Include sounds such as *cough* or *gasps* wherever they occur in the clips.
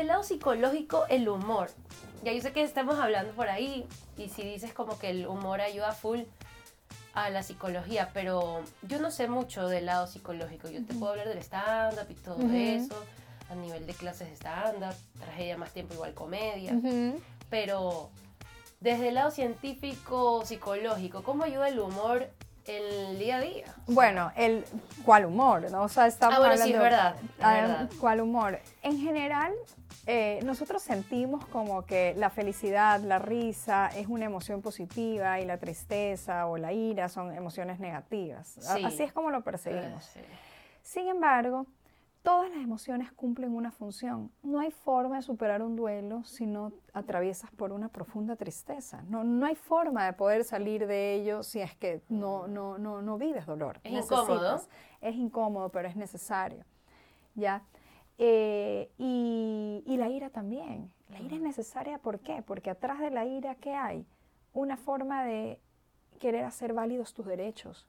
del lado psicológico, el humor. Ya yo sé que estamos hablando por ahí y si dices como que el humor ayuda full a la psicología, pero yo no sé mucho del lado psicológico. Yo te puedo hablar del stand-up y todo eso, a nivel de clases de stand-up, tragedia más tiempo igual comedia, pero desde el lado científico, psicológico, ¿cómo ayuda el humor el día a día. Bueno, el cuál humor, ¿no? O sea, estamos ah, bueno, sí, es verdad, ah, ¿Cuál humor? En general, eh, nosotros sentimos como que la felicidad, la risa es una emoción positiva y la tristeza o la ira son emociones negativas. Así es como lo percibimos. Sin embargo, Todas las emociones cumplen una función. No hay forma de superar un duelo si no atraviesas por una profunda tristeza. No, no hay forma de poder salir de ello si es que no, no, no, no vives dolor. Es incómodo. Es incómodo, pero es necesario. ¿Ya? Eh, y, y, la ira también. La ira es necesaria, ¿por qué? Porque atrás de la ira, ¿qué hay? Una forma de querer hacer válidos tus derechos,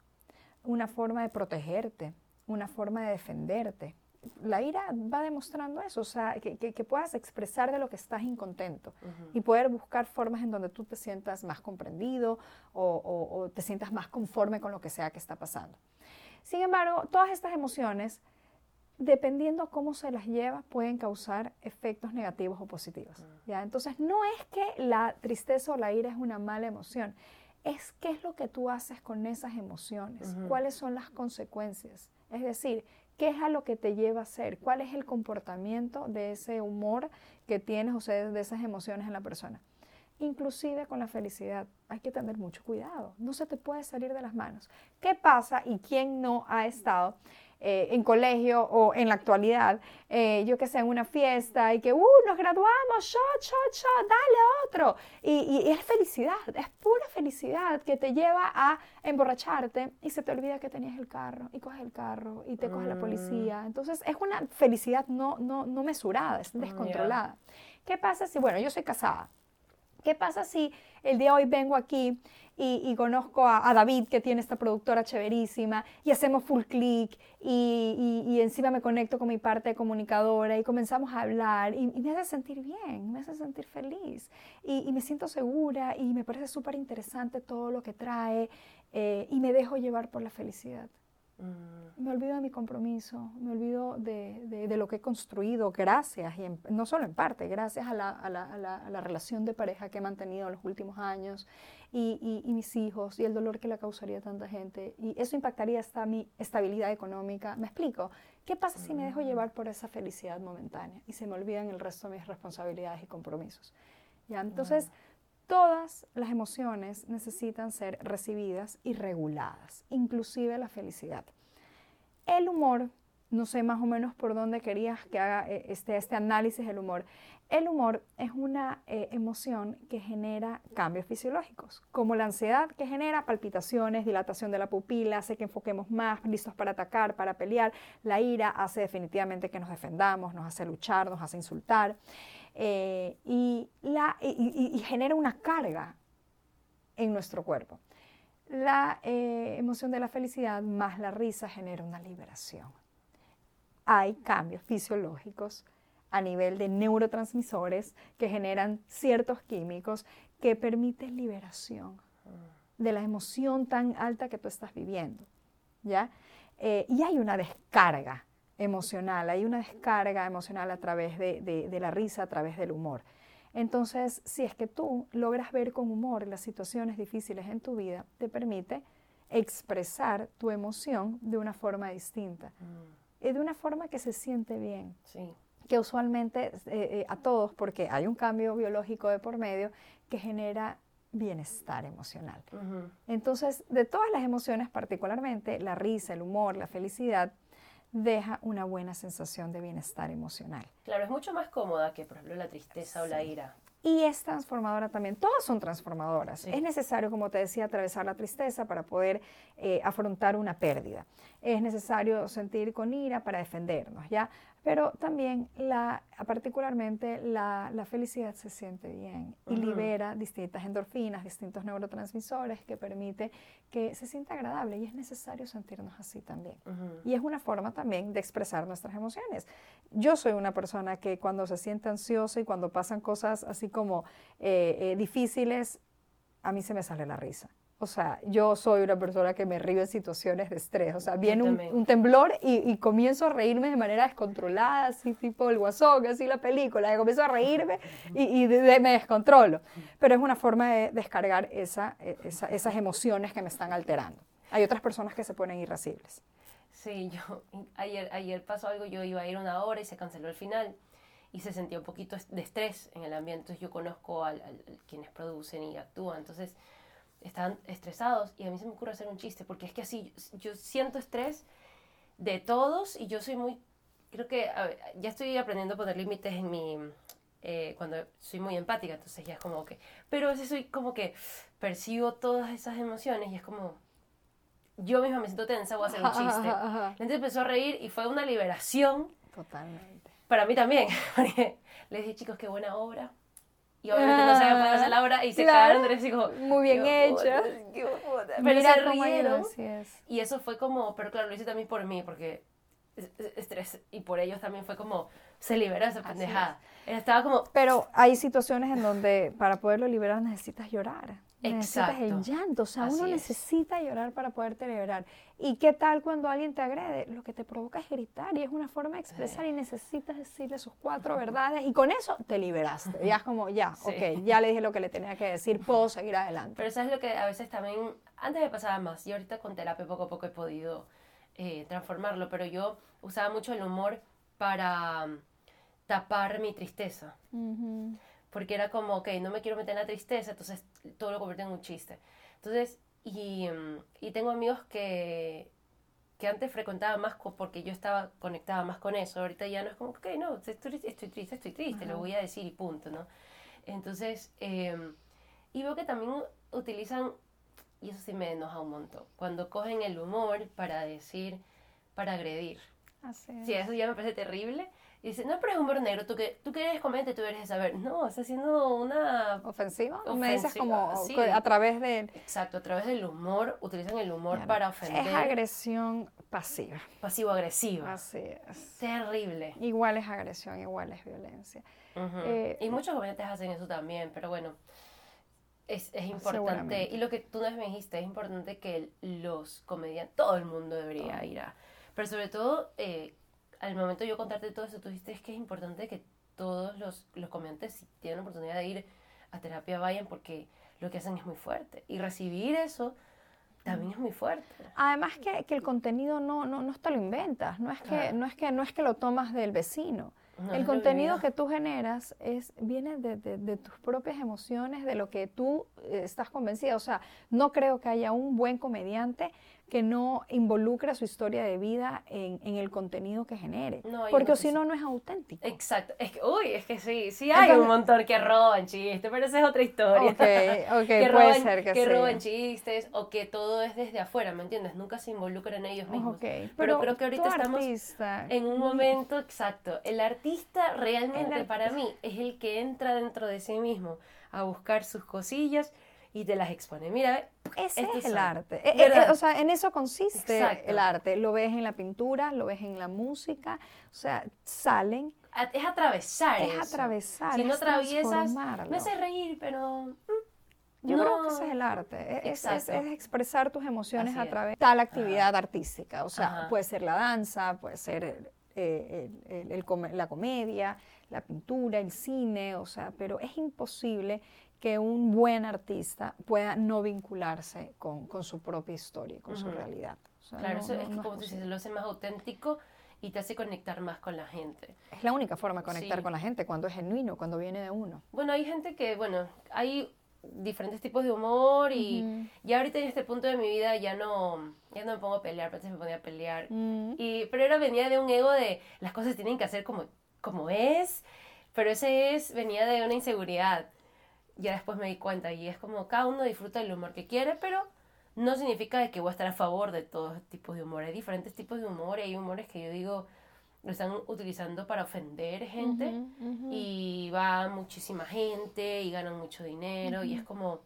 una forma de protegerte, una forma de defenderte, la ira va demostrando eso, o sea, que, puedas expresar de lo que estás incontento y poder buscar formas en donde tú te sientas más comprendido o, te sientas más conforme con lo que sea que está pasando. Sin embargo, todas estas emociones, dependiendo cómo se las lleva, pueden causar efectos negativos o positivos. ¿ya? Entonces, no es que la tristeza o la ira es una mala emoción, es qué es lo que tú haces con esas emociones, cuáles son las consecuencias. Es decir, ¿Qué es a lo que te lleva a ser? ¿Cuál es el comportamiento de ese humor que tienes o sea, de esas emociones en la persona? Inclusive con la felicidad, hay que tener mucho cuidado, no se te puede salir de las manos. ¿Qué pasa y quién no ha estado eh, en colegio o en la actualidad, eh, yo que sé, en una fiesta y que, uh, nos graduamos, shot, shot, shot, dale otro. Y, es felicidad, es pura felicidad que te lleva a emborracharte y se te olvida que tenías el carro y coges el carro y te coge la policía. Mm. Entonces es una felicidad no, no, no mesurada, es descontrolada. ¿Qué pasa si, bueno, yo soy casada? ¿Qué pasa si el día de hoy vengo aquí y, conozco a, David, que tiene esta productora chéverísima, y hacemos full click, y, encima me conecto con mi parte comunicadora, y comenzamos a hablar, y, me hace sentir bien, me hace sentir feliz, y, me siento segura, y me parece súper interesante todo lo que trae, eh, y me dejo llevar por la felicidad. Mm. Me olvido de mi compromiso, me olvido de, lo que he construido gracias, y no solo en parte, gracias a la, relación de pareja que he mantenido en los últimos años y, mis hijos y el dolor que le causaría a tanta gente. Y eso impactaría hasta mi estabilidad económica. ¿Me explico? ¿Qué pasa si me dejo mm. llevar por esa felicidad momentánea y se me olvidan el resto de mis responsabilidades y compromisos? ¿Ya? Entonces... Todas las emociones necesitan ser recibidas y reguladas, inclusive la felicidad. El humor, no sé más o menos por dónde querías que haga este, este análisis del humor. El humor es una eh, emoción que genera cambios fisiológicos, como la ansiedad que genera palpitaciones, dilatación de la pupila, hace que enfoquemos más, listos para atacar, para pelear. La ira hace definitivamente que nos defendamos, nos hace luchar, nos hace insultar. Eh, y, genera una carga en nuestro cuerpo. La eh, emoción de la felicidad más la risa genera una liberación. Hay cambios fisiológicos a nivel de neurotransmisores que generan ciertos químicos que permiten liberación de la emoción tan alta que tú estás viviendo. ¿ya? Eh, y hay una descarga emocional, hay una descarga emocional a través de, la risa, a través del humor. Entonces, si es que tú logras ver con humor las situaciones difíciles en tu vida, te permite expresar tu emoción de una forma distinta mm. y de una forma que se siente bien. Que usualmente eh, eh, a todos, porque hay un cambio biológico de por medio que genera bienestar emocional. Entonces, de todas las emociones, particularmente la risa, el humor, la felicidad, deja una buena sensación de bienestar emocional. Claro, es mucho más cómoda que, por ejemplo, la tristeza o la ira. Y es transformadora también. Todas son transformadoras. Es necesario, como te decía, atravesar la tristeza para poder eh, afrontar una pérdida. Es necesario sentir con ira para defendernos, ¿ya? Pero también, la, particularmente, la, la felicidad se siente bien y libera distintas endorfinas, distintos neurotransmisores que permite que se sienta agradable y es necesario sentirnos así también. Y es una forma también de expresar nuestras emociones. Yo soy una persona que cuando se siente ansiosa y cuando pasan cosas así como eh, eh, difíciles, a mí se me sale la risa. O sea, yo soy una persona que me río en situaciones de estrés. O sea, viene un, temblor y, comienzo a reírme de manera descontrolada, así tipo el guasón, así la película. Y comienzo a reírme y, me descontrolo. Pero es una forma de descargar esa, esas emociones que me están alterando. Hay otras personas que se ponen irascibles. Sí, yo ayer, ayer pasó algo, yo iba a ir una hora y se canceló el final y se sentía un poquito de estrés en el ambiente. Entonces yo conozco a quienes producen y actúan. Entonces están estresados y a mí se me ocurre hacer un chiste, porque es que así yo, siento estrés de todos y yo soy muy, creo que ya estoy aprendiendo a poner límites en mi, eh, cuando soy muy empática, entonces ya es como que, pero a veces soy como que percibo todas esas emociones y es como, yo misma me siento tensa, voy a hacer un chiste. La gente empezó a reír y fue una liberación. Totalmente. Para mí también, *laughs* porque les dije, chicos, qué buena obra y obviamente no sabían poder hacer la obra y se claro. quedaron y como, muy bien hecha pero se rieron. y eso fue como pero claro lo hice también por mí porque estrés. Y por ellos también fue como se liberó esa pendejada. estaba como pero hay situaciones en donde para poderlo liberar necesitas llorar Necesitas el llanto, o sea, uno necesita llorar para poderte liberar. ¿Y qué tal cuando alguien te agrede? Lo que te provoca es gritar y es una forma de expresar y necesitas decirle sus cuatro verdades y con eso te liberaste. Ya es como, ya, ok, ya le dije lo que le tenía que decir, puedo seguir adelante. Pero eso es lo que a veces también, antes me pasaba más y ahorita con terapia poco a poco he podido eh, transformarlo, pero yo usaba mucho el humor para mm, tapar mi tristeza porque era como, ok, no me quiero meter en la tristeza, entonces todo lo convertí en un chiste. Entonces, y, mm, y tengo amigos que, que antes frecuentaba más porque yo estaba conectada más con eso, ahorita ya no es como, ok, no, estoy, estoy triste, estoy triste, lo voy a decir y punto, ¿no? Entonces, em, y veo que también utilizan, y eso sí me enoja un montón, cuando cogen el humor para decir, para agredir. Así Sí, eso ya me parece terrible. Y dice, no, pero es humor negro, tú que, tú que eres comediante, tú eres de saber. No, está haciendo una... ¿Ofensiva? Me dices como a través de... Exacto, a través del humor, utilizan el humor para ofender. Es agresión pasiva. Pasivo-agresiva. Así es. Terrible. Igual es agresión, igual es violencia. Eh, y muchos comediantes hacen eso también, pero bueno, es, es importante. Y lo que tú nos me dijiste, es importante que los comediantes, todo el mundo debería ir a... Pero sobre todo... Eh, al momento de yo contarte todo eso, tú dijiste que es importante que todos los, los comediantes, si tienen la oportunidad de ir a terapia, vayan porque lo que hacen es muy fuerte. Y recibir eso también es muy fuerte. Además que, que el contenido no, no, no te lo inventas, no es, que, no, es que, no es que lo tomas del vecino. el contenido que tú generas es, viene de, de, de, tus propias emociones, de lo que tú eh, estás convencida. O sea, no creo que haya un buen comediante que no involucre su historia de vida en, en el contenido que genere. porque si no, no es auténtico. Exacto. Es que, uy, es que sí, sí hay un montón que roban chistes, pero esa es otra historia. Ok, *laughs* ok, que puede ser que, que roban chistes o que todo es desde afuera, ¿me entiendes? Nunca se involucran ellos mismos. Okay, pero, creo que ahorita estamos en un momento exacto. El artista realmente para mí es el que entra dentro de sí mismo a buscar sus cosillas y te las expone. Mira, ese es el arte. Eh, eh, eh, o sea, en eso consiste el arte. Lo ves en la pintura, lo ves en la música, o sea, salen. Es atravesar. Es atravesar. Si no atraviesas, me hace reír, pero. Mm, Yo creo que ese es el arte, es, es, expresar tus emociones a través de tal actividad artística. O sea, puede ser la danza, puede ser la comedia, la pintura, el cine, o sea, pero es imposible que un buen artista pueda no vincularse con, con su propia historia, con su realidad. claro, eso es que como tú dices, lo hace más auténtico y te hace conectar más con la gente. Es la única forma de conectar con la gente, cuando es genuino, cuando viene de uno. Bueno, hay gente que, bueno, hay diferentes tipos de humor y ya ahorita en este punto de mi vida ya no, ya no me pongo a pelear, pero antes me ponía a pelear. Mm. y, pero era venía de un ego de las cosas tienen que hacer como, como es, pero ese es, venía de una inseguridad ya después me di cuenta y es como cada uno disfruta el humor que quiere, pero no significa que voy a estar a favor de todos tipos de humor. Hay diferentes tipos de humor y hay humores que yo digo, lo están utilizando para ofender gente y va muchísima gente y ganan mucho dinero y es como,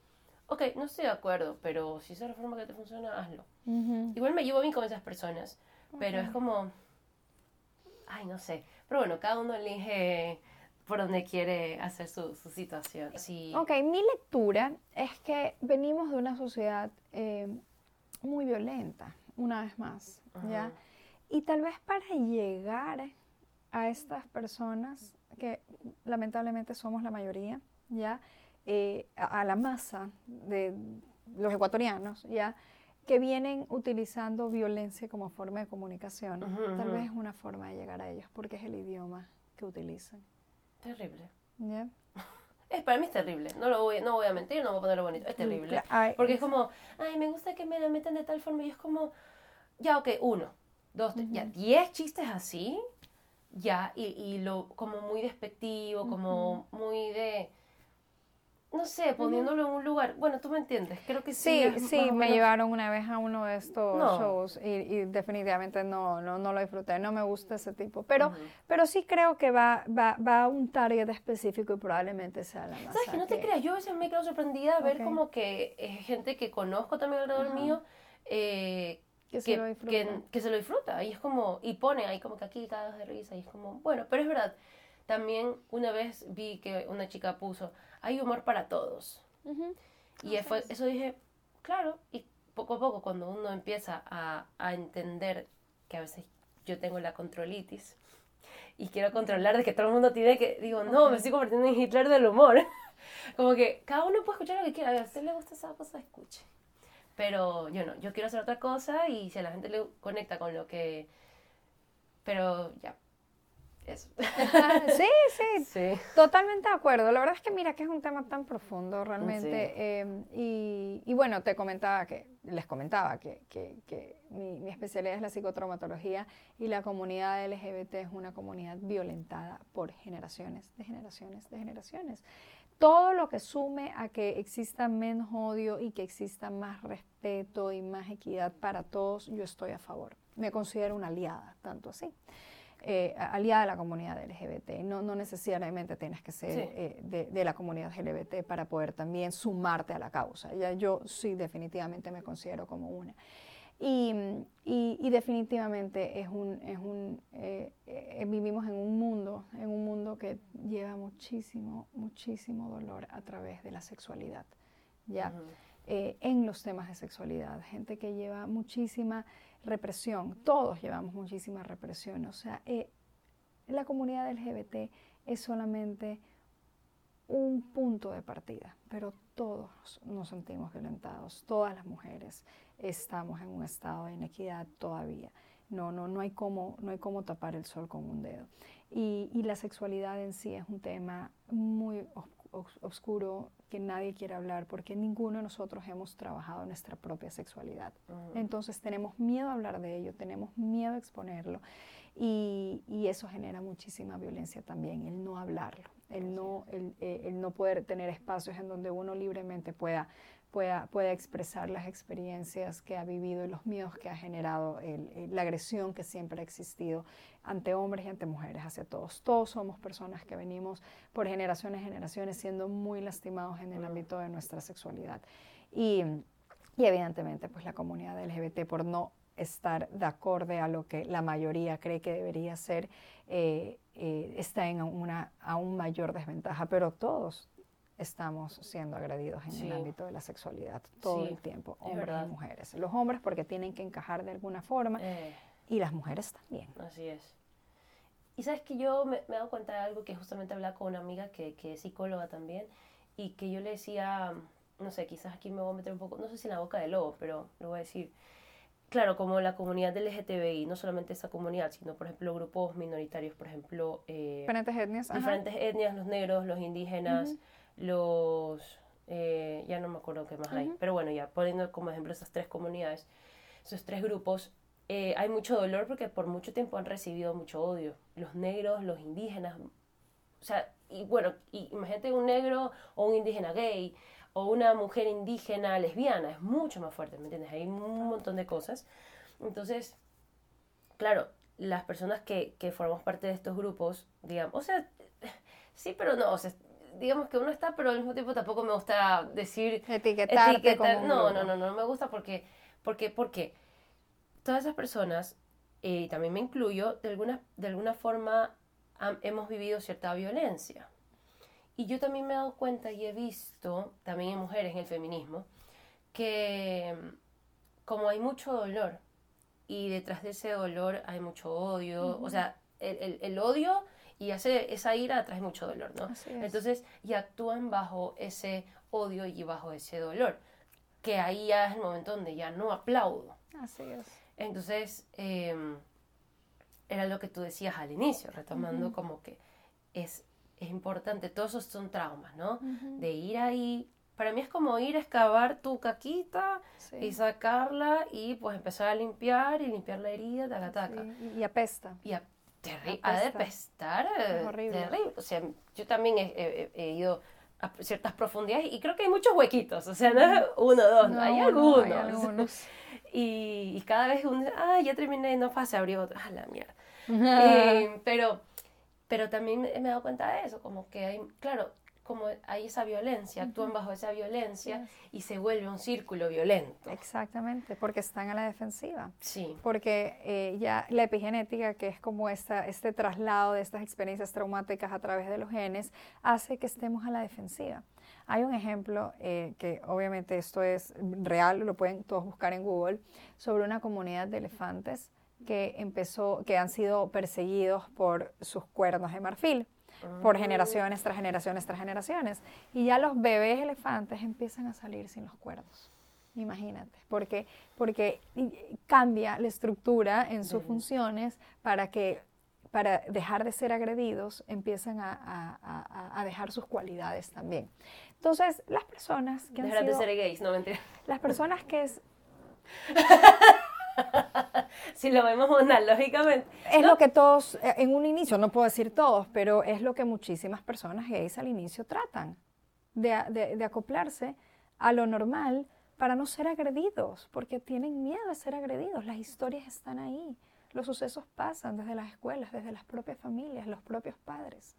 ok, no estoy de acuerdo, pero si esa es la forma que te funciona, hazlo. Igual me llevo bien con esas personas, pero es como, ay, no sé. Pero bueno, cada uno elige por donde quiere hacer su, su situación. Sí. Ok, mi lectura es que venimos de una sociedad eh, muy violenta, una vez más, ¿ya? Y tal vez para llegar a estas personas, que lamentablemente somos la mayoría, ¿ya? Eh, a, a la masa de los ecuatorianos, ¿ya? Que vienen utilizando violencia como forma de comunicación. Ujú, Tal ujú. vez es una forma de llegar a ellos, porque es el idioma que utilizan, Terrible. Es, para mí es terrible. No lo voy, no voy a mentir, no voy a ponerlo bonito. Es terrible. Porque es como, ay, me gusta que me la metan de tal forma. Y es como, ya, ok, uno, dos, tres, ya, diez chistes así, ya, y, y lo como muy despectivo, como muy de, no sé, poniéndolo en un lugar. Bueno, tú me entiendes, creo que sí. Sí, sí, más me llevaron una vez a uno de estos No. shows y, y definitivamente no, no, no lo disfruté, no me gusta ese tipo, pero, Ujú. pero sí creo que va, va, va a un target específico y probablemente sea la masa. ¿Sabes que no te creas? Yo a veces me quedo sorprendida a ver Ok. como que eh, gente que conozco también alrededor Ajá. mío eh, Que se lo disfruta. que, que se lo disfruta. Y es como, y pone ahí como que aquí cagas de risa. Y es como, bueno, pero es verdad. También una vez vi que una chica puso, hay humor para todos. Ujú. Y fue- eso dije, claro, y poco a poco cuando uno empieza a, a entender que a veces yo tengo la controlitis y quiero controlar de que todo el mundo tiene que, digo, no, me estoy convirtiendo en Hitler del humor. *laughs* Como que cada uno puede escuchar lo que quiera, a usted le gusta esa cosa, escuche. Pero yo no, yo quiero hacer otra cosa y si a la gente le conecta con lo que... Pero ya, eso. *laughs* *laughs* Sí, sí, Sí. Totalmente de acuerdo. La verdad es que mira que es un tema tan profundo realmente. Sí. eh, y, y bueno, te comentaba que, les comentaba que, que- que mi, mi especialidad es la psicotraumatología y la comunidad LGBT es una comunidad violentada por generaciones, de generaciones, de generaciones. Todo lo que sume a que exista menos odio y que exista más respeto y más equidad para todos, yo estoy a favor. Me considero una aliada, tanto así eh, aliada de la comunidad LGBT. No, no necesariamente tienes que ser Sí. eh, de, de la comunidad LGBT para poder también sumarte a la causa. Ya yo sí definitivamente me considero como una. Y, y- y definitivamente es un, es un eh, vivimos en un mundo, en un mundo que lleva muchísimo, muchísimo dolor a través de la sexualidad. ¿ya? En los temas de sexualidad, gente que lleva muchísima represión, todos llevamos muchísima represión, o sea, eh, la comunidad LGBT es solamente un punto de partida, pero todos nos sentimos violentados, todas las mujeres estamos en un estado de inequidad todavía. No, no, no hay cómo, no hay cómo tapar el sol con un dedo. Y, y la sexualidad en sí es un tema muy oscuro que nadie quiere hablar porque ninguno de nosotros hemos trabajado nuestra propia sexualidad. Ujú. Entonces tenemos miedo a hablar de ello, tenemos miedo a exponerlo y, y eso genera muchísima violencia también, el no hablarlo, el no, el, eh, el no poder tener espacios en donde uno libremente pueda, pueda, pueda expresar las experiencias que ha vivido y los miedos que ha generado, el- el- la agresión que siempre ha existido ante hombres y ante mujeres, hacia todos. Todos somos personas que venimos por generaciones y generaciones siendo muy lastimados en el ámbito de nuestra sexualidad. Y, y evidentemente, pues la comunidad LGBT, por no estar de acorde a lo que la mayoría cree que debería ser, eh, eh, está en una aún mayor desventaja, pero todos estamos siendo agredidos en Sí. el ámbito de la sexualidad todo Sí, el tiempo, es hombres y mujeres. Los hombres porque tienen que encajar de alguna forma Eh, y las mujeres también. Así es. Y sabes que yo me, he dado cuenta de algo que justamente hablaba con una amiga que, que es psicóloga también y que yo le decía, no sé, quizás aquí me voy a meter un poco, no sé si en la boca del lobo, pero lo voy a decir. Claro, como la comunidad del LGTBI, no solamente esa comunidad, sino por ejemplo grupos minoritarios, por ejemplo, eh, Diferentes etnias. ajá. diferentes etnias, los negros, los indígenas, Ujú. Los... eh, ya no me acuerdo qué más hay, pero bueno, ya poniendo como ejemplo esas tres comunidades, esos tres grupos, eh, hay mucho dolor porque por mucho tiempo han recibido mucho odio. Los negros, los indígenas, o sea, y bueno, y imagínate un negro o un indígena gay o una mujer indígena lesbiana, es mucho más fuerte, ¿me entiendes? Hay un montón de cosas. Entonces, claro, las personas que, que formamos parte de estos grupos, digamos, o sea, *laughs* sí, pero no, o sea, digamos que uno está, pero al mismo tiempo tampoco me gusta decir... Etiquetarte etiquetar- como no, no, no, no, no me gusta porque, porque, porque todas esas personas, eh, y también me incluyo, de alguna, de alguna forma hemos vivido cierta violencia. Y yo también me he dado cuenta y he visto, también en mujeres en el feminismo, que como hay mucho dolor y detrás de ese dolor hay mucho odio, o sea, el, el- el odio y hace, esa ira trae mucho dolor, ¿no? Entonces, y actúan bajo ese odio y bajo ese dolor, que ahí ya es el momento donde ya no aplaudo. Así es. Entonces, eh, era lo que tú decías al inicio, retomando como que es, es importante, todos esos son traumas, ¿no? De ir ahí, para mí es como ir a excavar tu caquita Sí. y sacarla y pues empezar a limpiar y limpiar la herida, taca, taca. Sí, y- y apesta. Y a, terri- ha de pestar, eh, Es horrible. terrible. O sea, yo también he, he- he ido a ciertas profundidades y creo que hay muchos huequitos, o sea, no es uno o dos, No, hay, no, algunos. hay algunos. *laughs* Y, y cada vez uno, ah, ya terminé, no pasa, abrió otro, ah, la mierda. *laughs* Eh, pero, pero también me he dado cuenta de eso, como que hay, claro, como hay esa violencia, actúan bajo esa violencia y se vuelve un círculo violento. Exactamente, porque están a la defensiva. Sí, Porque eh, ya la epigenética, que es como esta, este traslado de estas experiencias traumáticas a través de los genes, hace que estemos a la defensiva. Hay un ejemplo, eh, que obviamente esto es real, lo pueden todos buscar en Google, sobre una comunidad de elefantes que empezó, que han sido perseguidos por sus cuernos de marfil por generaciones tras generaciones tras generaciones. Y ya los bebés elefantes empiezan a salir sin los cuernos. Imagínate, porque, porque cambia la estructura en sus funciones para que para dejar de ser agredidos empiezan a, a- a- a dejar sus cualidades también. Entonces, las personas que han dejar de sido- ser gays, no mentira. las personas que es, *laughs* Si lo vemos analógicamente. Es lo que todos, eh, en un inicio, no puedo decir todos, pero es lo que muchísimas personas gays al inicio tratan, de, de- de acoplarse a lo normal para no ser agredidos, porque tienen miedo de ser agredidos. Las historias están ahí, los sucesos pasan desde las escuelas, desde las propias familias, los propios padres.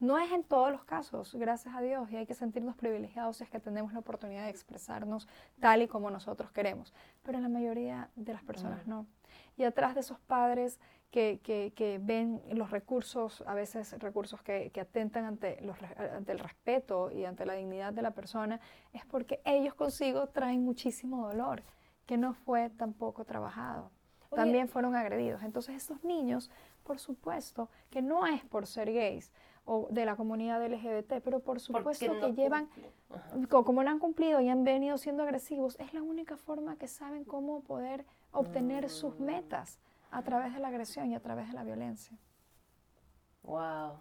No es en todos los casos, gracias a Dios, y hay que sentirnos privilegiados si es que tenemos la oportunidad de expresarnos tal y como nosotros queremos, pero en la mayoría de las personas no. Y atrás de esos padres que, que- que ven los recursos, a veces recursos que, que atentan ante, los ante el respeto y ante la dignidad de la persona, es porque ellos consigo traen muchísimo dolor, que no fue tampoco trabajado Oye. también fueron agredidos. Entonces estos niños, por supuesto, que no es por ser gays o de la comunidad LGBT, pero por supuesto que llevan, como no han cumplido y han venido siendo agresivos, es la única forma que saben cómo poder obtener sus Mm. metas a través de la agresión y a través de la violencia. Wow.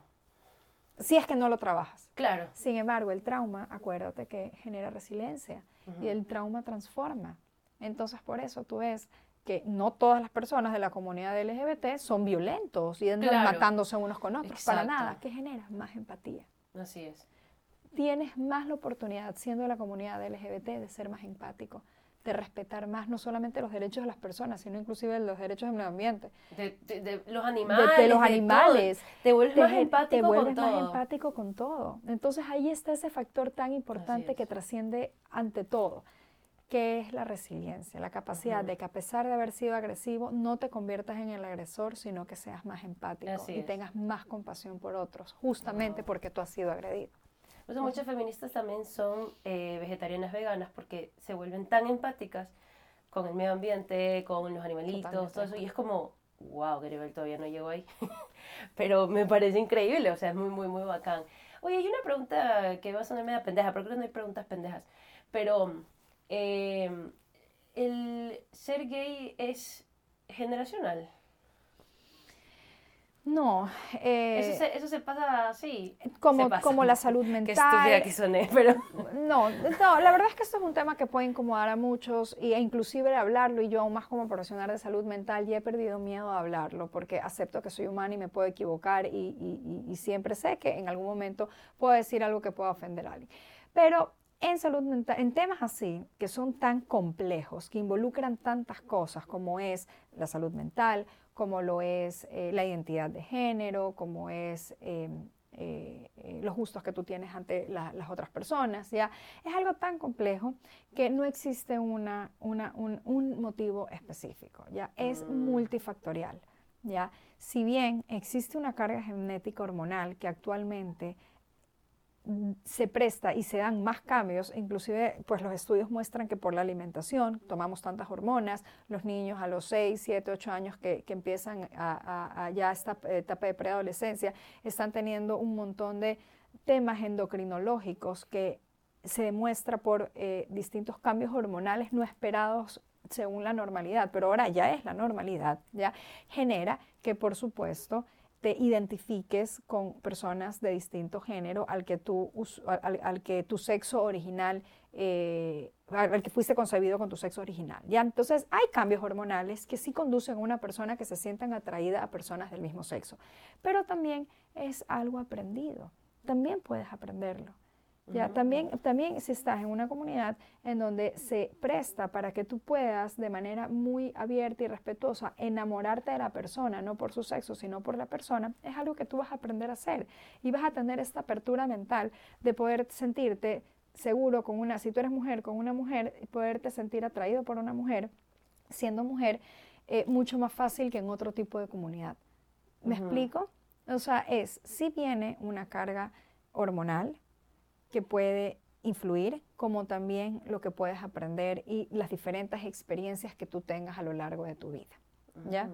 Si es que no lo trabajas. Claro. Sin embargo, el trauma, acuérdate que genera resiliencia y el trauma transforma. Entonces, por eso tú ves que no todas las personas de la comunidad LGBT son violentos y andan Claro. matándose unos con otros. Para nada. ¿Qué genera? Más empatía. Así es. Tienes más la oportunidad, siendo de la comunidad LGBT, de ser más empático, de respetar más no solamente los derechos de las personas, sino inclusive los derechos del medio ambiente. De, de- de los De- animales. de los todo. animales. Te vuelves más empático te vuelves con más todo. empático con todo. Entonces ahí está ese factor tan importante es. que trasciende ante todo, que es la resiliencia, la capacidad Ujú. de que a pesar de haber sido agresivo, no te conviertas en el agresor, sino que seas más empático Así y es. tengas más compasión por otros, justamente porque tú has sido agredido. Por eso muchas feministas también son eh, vegetarianas veganas porque se vuelven tan empáticas con el medio ambiente, con los animalitos, Totalmente. todo eso. Y es como, wow, Garibel todavía no llegó ahí. *laughs* Pero me parece increíble, o sea, es muy, muy, muy bacán. Oye, hay una pregunta que va a sonar media pendeja, pero creo que no hay preguntas pendejas. Pero, eh, ¿el ser gay es generacional? No, eh, eso, se, eso se pasa así. como, se pasa. como la salud *laughs* Qué mental. estúpida que soné, pero... No, no, la verdad es que esto es un tema que puede incomodar a muchos y- e inclusive hablarlo y yo aún más como profesional de salud mental ya he perdido miedo a hablarlo porque acepto que soy humana y me puedo equivocar y, y- y- y siempre sé que en algún momento puedo decir algo que pueda ofender a alguien. Pero en salud mental, en temas así, que son tan complejos, que involucran tantas cosas como es la salud mental, como lo es eh, la identidad de género, como es em, eh, eh, los gustos que tú tienes ante las otras personas, ¿ya? Es algo tan complejo que no existe una, un, un, motivo específico, ¿ya? Es mm. multifactorial, ¿ya? Si bien existe una carga genética hormonal que actualmente se presta y se dan más cambios, inclusive pues los estudios muestran que por la alimentación tomamos tantas hormonas, los niños a los 6, 7, 8 años que, empiezan a, ya esta etapa de preadolescencia están teniendo un montón de temas endocrinológicos que se demuestra por eh, distintos cambios hormonales no esperados según la normalidad, pero ahora ya es la normalidad, ya genera que por supuesto te identifiques con personas de distinto género al que tu, al, que tu sexo original, eh, al, que fuiste concebido con tu sexo original. ¿ya? Entonces hay cambios hormonales que sí conducen a una persona que se sientan atraída a personas del mismo sexo, pero también es algo aprendido, también puedes aprenderlo. Ya, también, también si estás en una comunidad en donde se presta para que tú puedas de manera muy abierta y respetuosa enamorarte de la persona, no por su sexo, sino por la persona, es algo que tú vas a aprender a hacer y vas a tener esta apertura mental de poder sentirte seguro con una, si tú eres mujer, con una mujer, poderte sentir atraído por una mujer, siendo mujer, eh, mucho más fácil que en otro tipo de comunidad. ¿Me explico? O sea, es, si viene una carga hormonal, que puede influir, como también lo que puedes aprender y las diferentes experiencias que tú tengas a lo largo de tu vida. ¿Ya?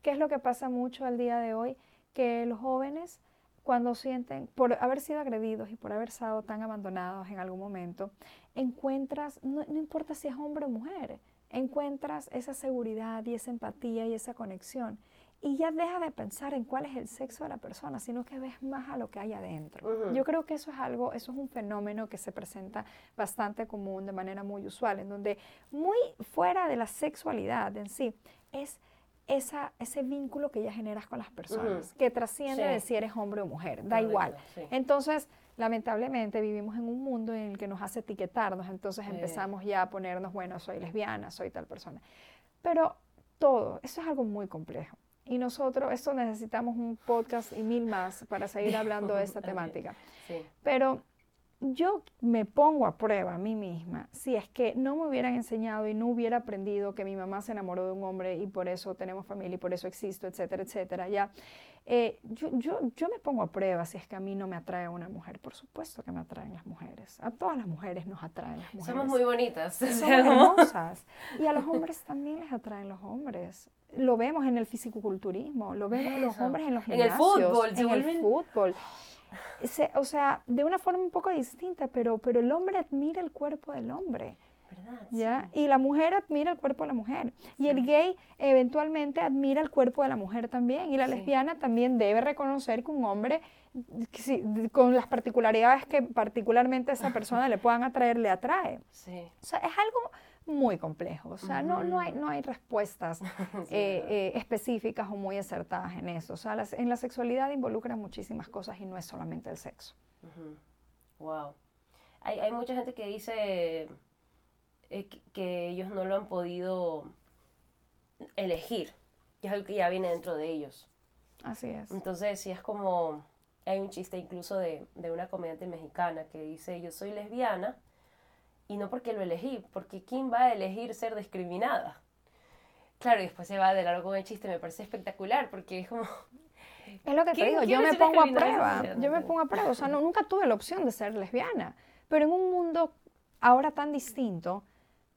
¿Qué es lo que pasa mucho al día de hoy? Que los jóvenes, cuando sienten, por haber sido agredidos y por haber estado tan abandonados en algún momento, encuentras, no, no importa si es hombre o mujer, encuentras esa seguridad y esa empatía y esa conexión y ya deja de pensar en cuál es el sexo de la persona, sino que ves más a lo que hay adentro. Yo creo que eso es algo, eso es un fenómeno que se presenta bastante común, de manera muy usual, en donde muy fuera de la sexualidad en sí, es esa, ese vínculo que ya generas con las personas, que trasciende de si eres hombre o mujer, da igual. Entonces, lamentablemente vivimos en un mundo en el que nos hace etiquetarnos, entonces empezamos ya a ponernos, bueno, soy lesbiana, soy tal persona. Pero todo, eso es algo muy complejo. Y nosotros, esto necesitamos un podcast y mil más para seguir *laughs* hablando de esta temática. Pero yo me pongo a prueba a mí misma si es que no me hubieran enseñado y no hubiera aprendido que mi mamá se enamoró de un hombre y por eso tenemos familia y por eso existo, etcétera, etcétera. Ya, eh, yo, yo, yo me pongo a prueba si es que a mí no me atrae una mujer. Por supuesto que me atraen las mujeres. A todas las mujeres nos atraen las mujeres. Somos muy bonitas. *laughs* Somos hermosas. Y a los hombres también les atraen los hombres lo vemos en el fisicoculturismo, lo vemos en los hombres en los gimnasios, en el fútbol, en el fútbol. o sea, de una forma un poco distinta, pero, pero el hombre admira el cuerpo del hombre. ¿verdad? ¿Ya? Y la mujer admira el cuerpo de la mujer. Y el gay eventualmente admira el cuerpo de la mujer también. Y la lesbiana también debe reconocer que un hombre, con las particularidades que particularmente a esa persona le puedan atraer, le atrae. Sí. O sea, es algo muy complejo. O sea, no, no, hay, no hay respuestas *laughs* eh, eh, específicas o muy acertadas en eso. O sea, en la sexualidad involucra muchísimas cosas y no es solamente el sexo. Wow. Hay, hay, mucha gente que dice eh, que, ellos no lo han podido elegir, que es algo que ya viene dentro de ellos. Así es. Entonces, sí es como, hay un chiste incluso de, de una comediante mexicana que dice, yo soy lesbiana, y no porque lo elegí, porque ¿quién va a elegir ser discriminada? Claro, y después se va de largo con el chiste, me parece espectacular, porque es como... Es lo que te digo, yo me pongo a prueba, yo me pongo a prueba, o sea, no, nunca tuve la opción de ser lesbiana, pero en un mundo ahora tan distinto,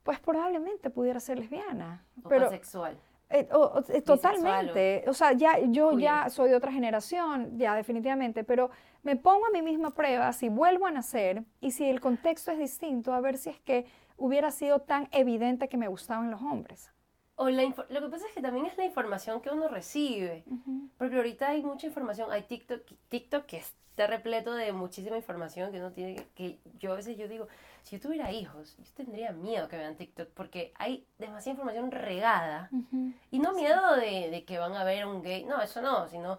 pues probablemente pudiera ser lesbiana. O pero, sexual. Eh, eh, totalmente. O, sea, ya, yo ya soy de otra generación, ya definitivamente, pero me pongo a mí misma prueba si vuelvo a nacer y si el contexto es distinto, a ver si es que hubiera sido tan evidente que me gustaban los hombres. O lo que pasa es que también es la información que uno recibe. Porque ahorita hay mucha información. Hay TikTok, TikTok que está repleto de muchísima información que uno tiene que, que yo a veces yo digo, si yo tuviera hijos, yo tendría miedo que vean TikTok porque hay demasiada información regada. Y no miedo de, de, que van a ver un gay, no, eso no, sino,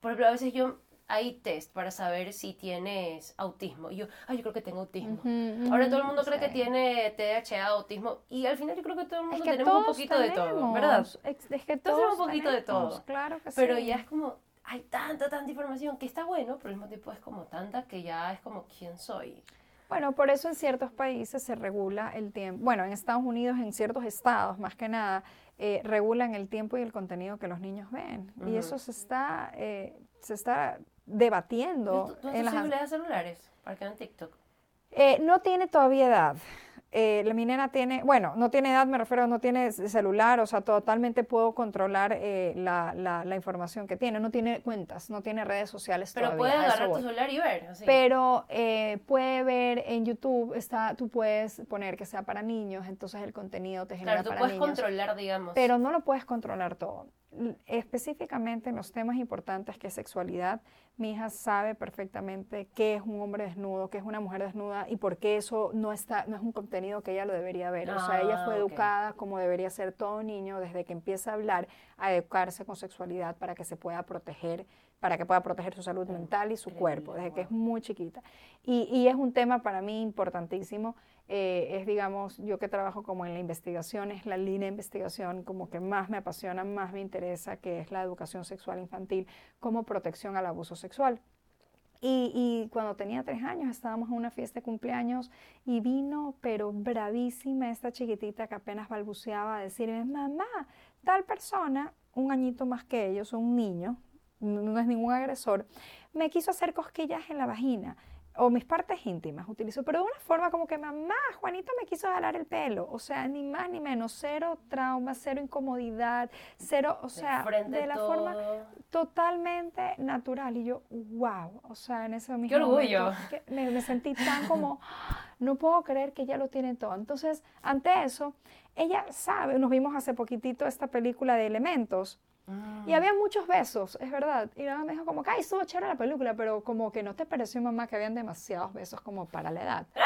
por ejemplo, a veces yo hay test para saber si tienes autismo. Y yo, ay, yo creo que tengo autismo. Ujú, Ahora todo el mundo cree que sí. tiene TDAH, autismo, y al final yo creo que todo el Es mundo que tenemos un poquito de todo, tenemos, ¿verdad? Es, es que Todos tenemos un poquito de tenemos, todo. Claro que Pero sí. ya es como, hay tanta, tanta información que está bueno, pero al mismo tiempo es como tanta que ya es como, ¿quién soy? Bueno, por eso en ciertos países se regula el tiempo. Bueno, en Estados Unidos, en ciertos estados, más que nada, eh, regulan el tiempo y el contenido que los niños ven. Y eso se está, eh, se está debatiendo ¿Tú, tú en las... celulares? Para que vean TikTok. Eh, no tiene todavía edad. Eh, la- mi nena tiene, bueno, no tiene edad, me refiero, no tiene celular, o sea, totalmente puedo controlar eh, la, la- la información que tiene. No tiene cuentas, no tiene redes sociales Pero todavía. eso agarrar tu celular y ver, así. Pero eh, puede ver en YouTube, está, tú puedes poner que sea para niños, entonces el contenido te genera claro, tú para puedes niños. controlar, digamos. Pero no lo puedes controlar todo. Específicamente en los temas importantes que es sexualidad, mi hija sabe perfectamente qué es un hombre desnudo, qué es una mujer desnuda y por qué eso no, está, no es un contenido que ella lo debería ver. O sea, ella Ah, fue ok. educada como debería ser todo niño desde que empieza a hablar, a educarse con sexualidad para que se pueda proteger, para que pueda proteger su salud mental y su cuerpo, desde que es muy chiquita. Y, y es un tema para mí importantísimo. Eh, es, digamos, yo que trabajo como en la investigación, es la línea de investigación como que más me apasiona, más me interesa, que es la educación sexual infantil como protección al abuso sexual. Y, y cuando tenía tres años estábamos en una fiesta de cumpleaños y vino, pero bravísima, esta chiquitita que apenas balbuceaba a decirme, mamá, tal persona, un añito más que ellos, un niño, no es ningún agresor, me quiso hacer cosquillas en la vagina o mis partes íntimas utilizó, pero de una forma como que mamá, Juanito me quiso jalar el pelo, o sea, ni más ni menos, cero trauma, cero incomodidad, cero, o De sea, de la forma todo. totalmente natural y yo, wow, o sea, en ese mismo ¡Qué orgullo! momento que me, me sentí tan como, *gasps* no puedo creer que ya lo tiene todo. Entonces, ante eso, ella sabe, nos vimos hace poquitito esta película de Elementos y había muchos besos, es verdad. Y nada me dijo como que, ay, estuvo chévere la película, pero como que no te pareció, mamá, que habían demasiados besos como para la edad. *laughs*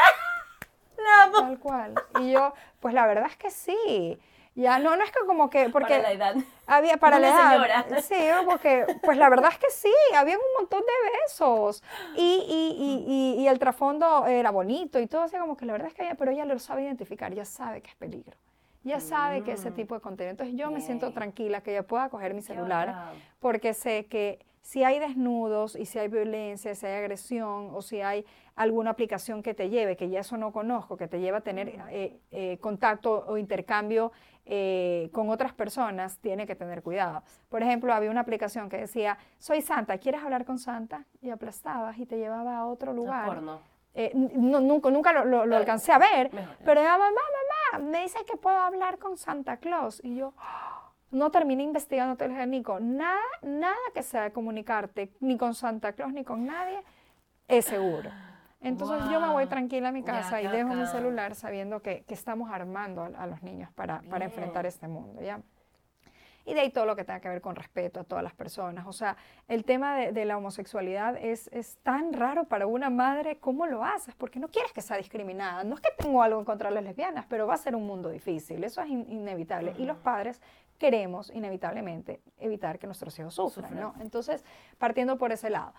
La. Tal cual. Y yo, pues la verdad es que sí. Ya, no, no es que como que, porque Para la edad. había para Una la edad. señora. Sí, porque, pues la verdad es que sí, había un montón de besos. Y, y, y, y, y el trasfondo era bonito y todo, así como que la verdad es que ella, pero ella lo sabe identificar, ya sabe que es peligro. Ya sabe que ese Mm. tipo de contenido. Entonces yo me siento tranquila que ella pueda coger mi celular porque sé que si hay desnudos y si hay violencia, si hay agresión o si hay alguna aplicación que te lleve, que ya eso no conozco, que te lleva a tener eh, eh, contacto o intercambio eh, con otras personas, tiene que tener cuidado. Por ejemplo, había una aplicación que decía, soy Santa, ¿quieres hablar con Santa? Y aplastabas y te llevaba a otro No lugar. porno. Eh, n- no, nunca nunca lo, lo- lo alcancé a ver, mejor. pero ella, mamá, mamá, me dice que puedo hablar con Santa Claus. Y yo no terminé investigando, te dije, Nico, nada, nada que sea de comunicarte, ni con Santa Claus, ni con nadie, es seguro. Entonces yo me voy tranquila a mi casa y dejo mi celular sabiendo que, que estamos armando a, a los niños para, para enfrentar este mundo, ¿ya? Y de ahí todo lo que tenga que ver con respeto a todas las personas. O sea, el tema de, de la homosexualidad es, es tan raro para una madre. ¿Cómo lo haces? Porque no quieres que sea discriminada. No es que tengo algo en contra de las lesbianas, pero va a ser un mundo difícil. Eso es in- inevitable. Y los padres queremos inevitablemente evitar que nuestros hijos sufran. ¿no? Entonces, partiendo por ese lado.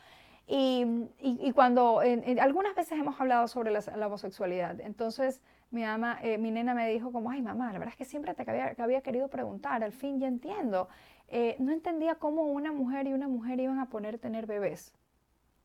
Y, y- y cuando en- en- algunas veces hemos hablado sobre la, la homosexualidad, entonces mi ama, eh, mi nena me dijo como, ay mamá, la verdad es que siempre te había, que había querido preguntar, al fin ya entiendo. Eh, no entendía cómo una mujer y una mujer iban a poner tener bebés.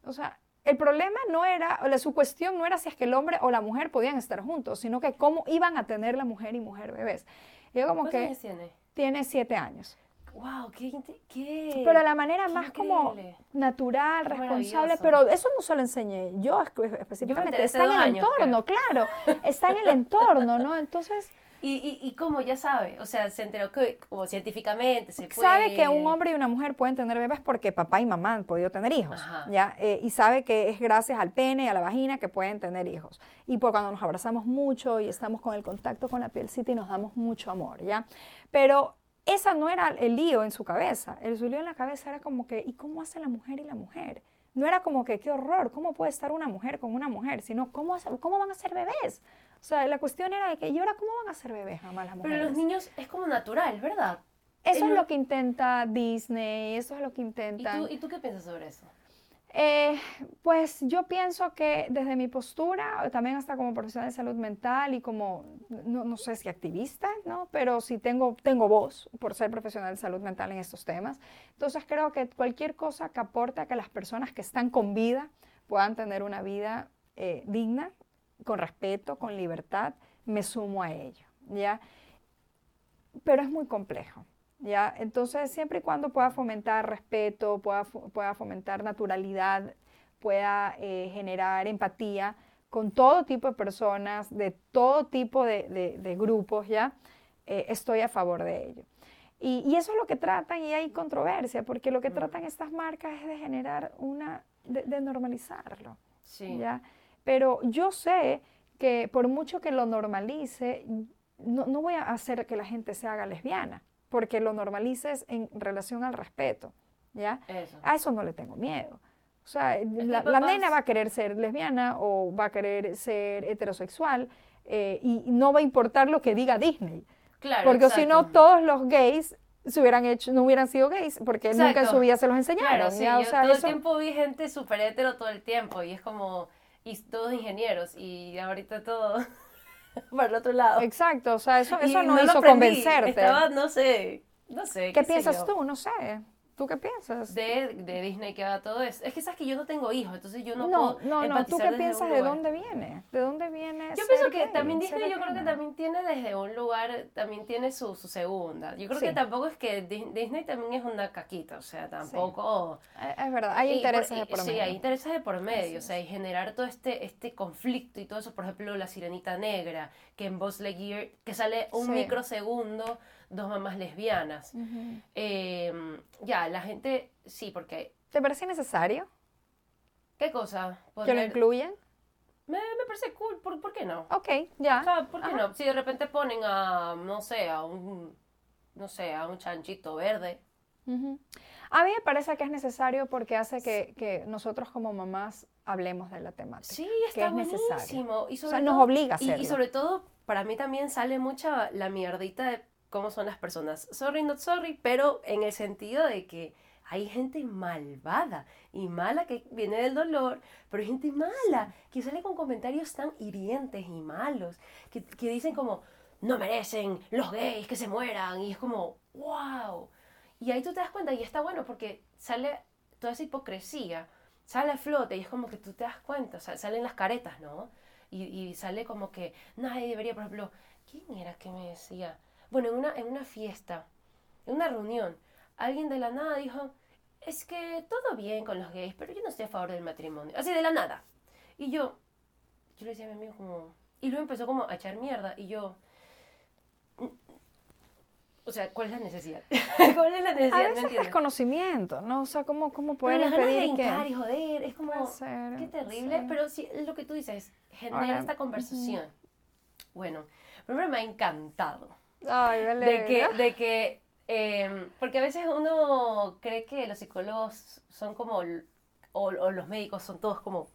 O sea, el problema no era, o la, su cuestión no era si es que el hombre o la mujer podían estar juntos, sino que cómo iban a tener la mujer y mujer bebés. Y yo como ¿Cuántos que tiene siete años. Wow, qué, qué Pero de la manera más como increíble. natural, Qué responsable, pero eso no se lo enseñé yo espe- específicamente, hace está en el años, entorno, claro, está en el entorno, ¿no? Entonces, Y, y, y cómo ya sabe, o sea, se enteró que como científicamente se puede... sabe que un hombre y una mujer pueden tener bebés porque papá y mamá han podido tener hijos, Ajá. ¿ya? Eh, y sabe que es gracias al pene y a la vagina que pueden tener hijos. Y por cuando nos abrazamos mucho y estamos con el contacto con la pielcita y nos damos mucho amor, ¿ya? Pero esa no era el lío en su cabeza. El su lío en la cabeza era como que, ¿y cómo hace la mujer y la mujer? No era como que, qué horror, ¿cómo puede estar una mujer con una mujer? Sino, ¿cómo, hace- cómo van a ser bebés? O sea, la cuestión era de que, ¿y ahora cómo van a ser bebés, mamá, las mujeres? Pero los niños es como natural, ¿verdad? Eso es lo que intenta Disney, eso es lo que ¿Y intentan. tú, ¿Y tú qué piensas sobre eso? Eh, pues yo pienso que desde mi postura, también hasta como profesional de salud mental y como, no, no, sé si activista, ¿no? pero sí tengo, tengo voz por ser profesional de salud mental en estos temas. Entonces creo que cualquier cosa que aporte a que las personas que están con vida puedan tener una vida eh, digna, con respeto, con libertad, me sumo a ello. ¿ya? Pero es muy complejo. ¿Ya? Entonces, siempre y cuando pueda fomentar respeto, pueda, pueda fomentar naturalidad, pueda eh, generar empatía con todo tipo de personas, de todo tipo de, grupos, ¿ya? Eh, estoy a favor de ello. Y, eso es lo que tratan y hay controversia, porque lo que tratan estas marcas es de generar una, de, normalizarlo. Sí. ¿ya? Pero yo sé que por mucho que lo normalice, no, no voy a hacer que la gente se haga lesbiana porque lo normalices en relación al respeto, ¿ya? A eso no le tengo miedo. O sea, la, nena va a querer ser lesbiana o va a querer ser heterosexual eh, y no va a importar lo que diga Disney. Claro, porque si no, todos los gays se hubieran hecho, no hubieran sido gays, porque nunca en su vida se los enseñaron. Claro, sí, todo el tiempo vi gente súper hetero todo el tiempo y es como, y todos ingenieros y ahorita todo *laughs* por el otro lado. Exacto, o sea, eso, eso no, hizo convencerte. Estaba, no sé, no sé. ¿Qué, piensas tú? No sé. ¿Tú qué piensas? De, de Disney que va todo eso. Es que sabes que yo no tengo hijos, entonces yo no, no puedo No, no, ¿tú qué piensas de dónde viene? ¿De dónde viene Yo pienso que también Disney yo creo que también tiene desde un lugar, también tiene su, su segunda. Yo creo que tampoco es que Disney también es una caquita, o sea, tampoco... Eh, es verdad, hay intereses de por medio. Sí, hay intereses de por medio, o sea, y generar todo este, este conflicto y todo eso, por ejemplo, la sirenita negra, que en Buzz Lightyear, que sale un microsegundo dos mamás lesbianas. Em, ya, la gente, sí, porque... ¿Te parece necesario? ¿Qué cosa? ¿Que lo incluyen? Me, parece cool, ¿Por, qué no? Ok, ya. ¿por qué no? Si de repente ponen a, no sé, a un, no sé, a un chanchito verde. A mí me parece que es necesario porque hace que, nosotros como mamás hablemos de la temática. Sí, está que es buenísimo. Y sobre o sea, nos obliga a hacerlo. Y, y, sobre todo, para mí también sale mucha la mierdita de cómo son las personas. Sorry, not sorry, pero en el sentido de que hay gente malvada y mala que viene del dolor, pero hay gente mala que sale con comentarios tan hirientes y malos, que, que dicen como, no merecen los gays que se mueran, y es como, wow. Y ahí tú te das cuenta, y está bueno porque sale toda esa hipocresía, sale a flote, y es como que tú te das cuenta, o sea, salen las caretas, ¿no? Y, y sale como que nadie debería, por ejemplo, ¿quién era que me decía? Bueno, en una, en una fiesta, en una reunión, alguien de la nada dijo, es que todo bien con los gays, pero yo no estoy a favor del matrimonio. Así de la nada. Y yo, yo le decía a mi amigo como... Y luego empezó como a echar mierda y yo... O sea, ¿cuál es la necesidad? *laughs* ¿Cuál es la necesidad? A veces es conocimiento, ¿no? O sea, ¿cómo, cómo puedes pedir de que... y joder, es como... qué terrible, pero sí, lo que tú dices, genera esta conversación. Bueno, primero me ha encantado Ay, de que, de que em, porque a veces uno cree que los psicólogos son como, o, los médicos son todos como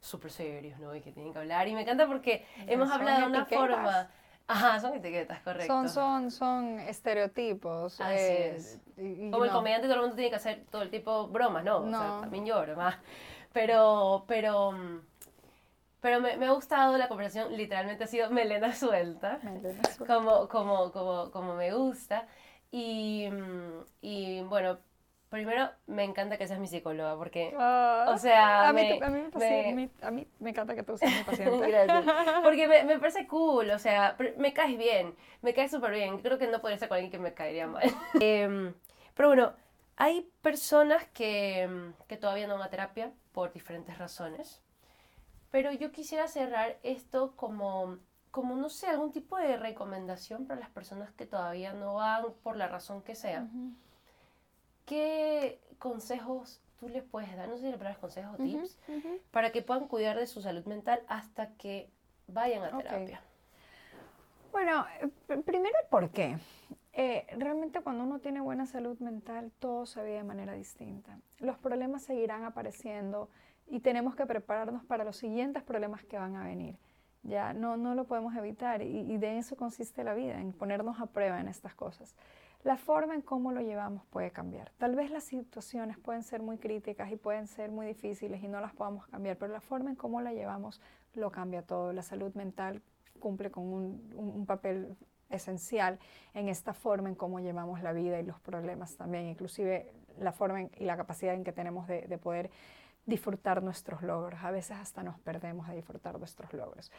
súper serios, ¿no? Y que tienen que hablar. Y me encanta porque hemos hablado de una forma... Ajá, son etiquetas, correcto. Son, son, son estereotipos. Así es. como el comediante todo el mundo tiene que hacer todo el tipo bromas, ¿no? no. O sea, también lloro más. Pero, pero mm, pero me, me, ha gustado la conversación, literalmente ha sido *laughs* melena suelta, melena suelta. Como, como, como, como me gusta. Y, mm, y bueno, primero me encanta que seas mi psicóloga, porque, ah, o sea, a mí, me, a, mí me, a mí me encanta que tú seas mi paciente. *laughs* *laughs* Porque me, me, parece cool, o sea, me caes bien, me caes súper bien. Creo que no podría ser con alguien que me caería mal. Em, pero bueno, hay personas que, que todavía no van a terapia por diferentes razones. Pero yo quisiera cerrar esto como, como, no sé, algún tipo de recomendación para las personas que todavía no van por la razón que sea. ¿Qué consejos tú les puedes dar? No sé si le palabra consejos o tips para que puedan cuidar de su salud mental hasta que vayan a terapia. Bueno, eh, primero el por qué. Eh, realmente cuando uno tiene buena salud mental, todo se ve de manera distinta. Los problemas seguirán apareciendo y tenemos que prepararnos para los siguientes problemas que van a venir. Ya no, no lo podemos evitar y, de eso consiste la vida, en ponernos a prueba en estas cosas. la forma en cómo lo llevamos puede cambiar. Tal vez las situaciones pueden ser muy críticas y pueden ser muy difíciles y no las podamos cambiar, pero la forma en cómo la llevamos lo cambia todo. La salud mental cumple con un, papel esencial en esta forma en cómo llevamos la vida y los problemas también, inclusive la forma y la capacidad en que tenemos de, de poder disfrutar nuestros logros. A veces hasta nos perdemos de disfrutar nuestros logros.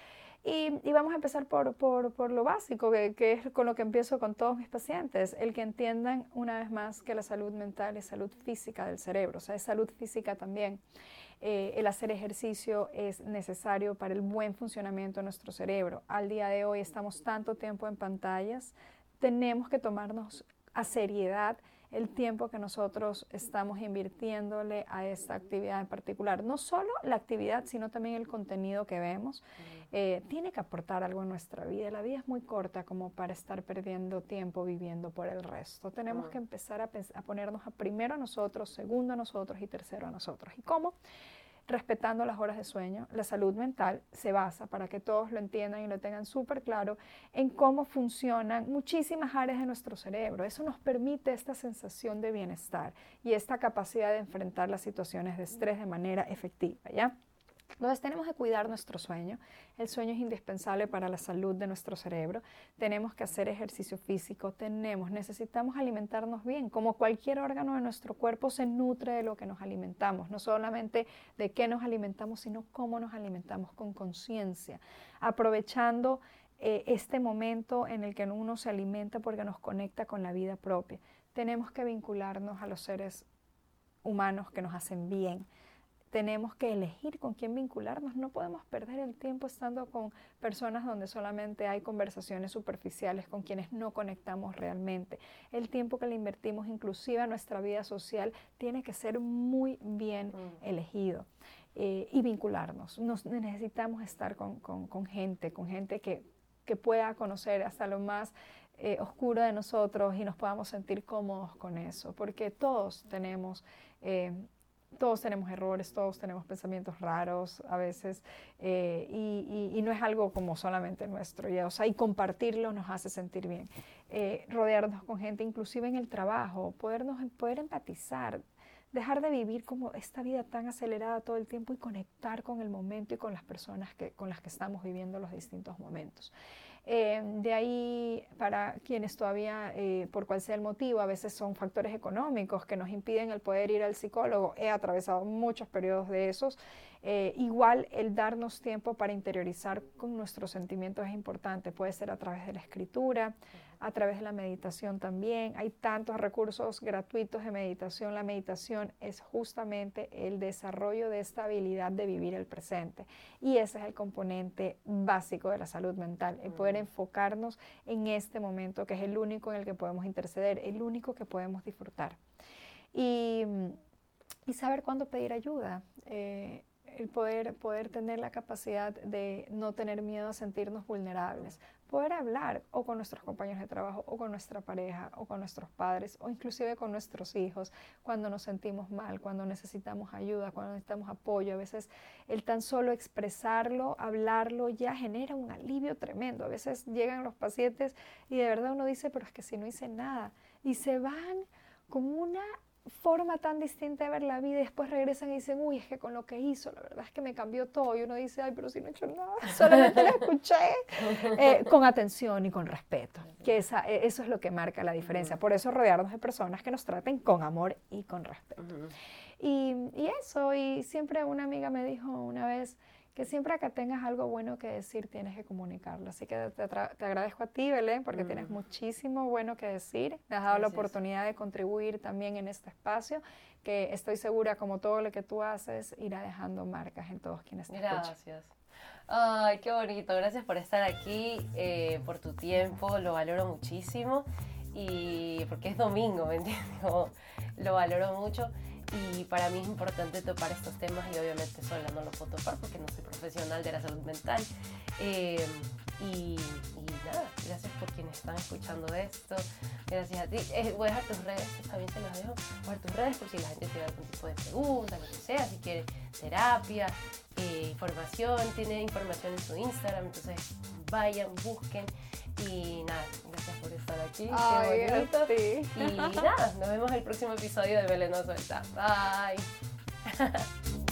Y, vamos a empezar por, por, lo básico, que, que, es con lo que empiezo con todos mis pacientes, el que entiendan una vez más que la salud mental es salud física del cerebro, o sea, es salud física también. Eh, el hacer ejercicio es necesario para el buen funcionamiento de nuestro cerebro. Al día de hoy estamos tanto tiempo en pantallas, tenemos que tomarnos a seriedad el tiempo que nosotros estamos invirtiéndole a esta actividad en particular. No solo la actividad, sino también el contenido que vemos. Eh, tiene que aportar algo en nuestra vida. La vida es muy corta como para estar perdiendo tiempo viviendo por el resto. Tenemos que empezar a, a ponernos a primero a nosotros, segundo a nosotros y tercero a nosotros. ¿Y cómo? Respetando las horas de sueño. La salud mental se basa, para que todos lo entiendan y lo tengan súper claro, en cómo funcionan muchísimas áreas de nuestro cerebro. Eso nos permite esta sensación de bienestar y esta capacidad de enfrentar las situaciones de estrés de manera efectiva, ¿ya? Entonces tenemos que cuidar nuestro sueño. El sueño es indispensable para la salud de nuestro cerebro. Tenemos que hacer ejercicio físico, tenemos, necesitamos alimentarnos bien. Como cualquier órgano de nuestro cuerpo se nutre de lo que nos alimentamos, no solamente de qué nos alimentamos, sino cómo nos alimentamos con conciencia, aprovechando eh, este momento en el que uno se alimenta porque nos conecta con la vida propia. Tenemos que vincularnos a los seres humanos que nos hacen bien tenemos que elegir con quién vincularnos. No podemos perder el tiempo estando con personas donde solamente hay conversaciones superficiales, con quienes no conectamos realmente. El tiempo que le invertimos inclusive a nuestra vida social tiene que ser muy bien mm. elegido. Eh, y vincularnos. Nos, necesitamos estar con, gente, con gente que, pueda conocer hasta lo más eh, oscuro de nosotros y nos podamos sentir cómodos con eso, porque todos tenemos eh, todos tenemos errores, todos tenemos pensamientos raros a veces eh, y, no es algo como solamente nuestro, ya, o y compartirlo nos hace sentir bien. Eh, rodearnos con gente, inclusive en el trabajo, podernos, poder empatizar, dejar de vivir como esta vida tan acelerada todo el tiempo y conectar con el momento y con las personas que, con las que estamos viviendo los distintos momentos. Eh, de ahí, para quienes todavía, eh, por cual sea el motivo, a veces son factores económicos que nos impiden el poder ir al psicólogo. He atravesado muchos periodos de esos. Eh, igual el darnos tiempo para interiorizar con nuestros sentimientos es importante. Puede ser a través de la escritura, a través de la meditación también. Hay tantos recursos gratuitos de meditación. La meditación es justamente el desarrollo de esta habilidad de vivir el presente. Y ese es el componente básico de la salud mental, el poder enfocarnos en este momento, que es el único en el que podemos interceder, el único que podemos disfrutar. Y, saber cuándo pedir ayuda. Eh, el poder, poder tener la capacidad de no tener miedo a sentirnos vulnerables, poder hablar o con nuestros compañeros de trabajo o con nuestra pareja o con nuestros padres o inclusive con nuestros hijos cuando nos sentimos mal, cuando necesitamos ayuda, cuando necesitamos apoyo. A veces el tan solo expresarlo, hablarlo ya genera un alivio tremendo. A veces llegan los pacientes y de verdad uno dice, pero es que si no hice nada y se van con una forma tan distinta de ver la vida y después regresan y dicen, uy, es que con lo que hizo, la verdad es que me cambió todo. Y uno dice, ay, pero si no he hecho nada, *laughs* solamente la escuché *laughs* eh, con atención y con respeto, que esa, e, eso es lo que marca la diferencia. Por eso rodearnos de personas que nos traten con amor y con respeto. y, y eso, y siempre una amiga me dijo una vez, que siempre que tengas algo bueno que decir, tienes que comunicarlo. Así que te, agradezco a ti, Belén, porque tienes mm. muchísimo bueno que decir. Me has dado la oportunidad de contribuir también en este espacio, que estoy segura, como todo lo que tú haces, irá dejando marcas en todos quienes te Gracias. Ay, qué bonito. Gracias por estar aquí, eh, por tu tiempo. Lo valoro muchísimo. Y porque es domingo, ¿me entiendes? *laughs* Lo valoro mucho y para mí es importante topar estos temas y obviamente sola no lo puedo topar porque no soy profesional de la salud mental. Eh, y, nada, gracias por quienes están escuchando esto, gracias a ti. Eh, voy a dejar tus redes, también te las dejo, voy a dejar tus redes por si la gente tiene algún tipo de pregunta, lo que sea, si quiere terapia, eh, información, tiene información en su Instagram, entonces vayan, busquen y nada, gracias por estar aquí. Ay, Qué bonito. Y nada, nos vemos en el próximo episodio de Belén no Suelta. Bye. *laughs*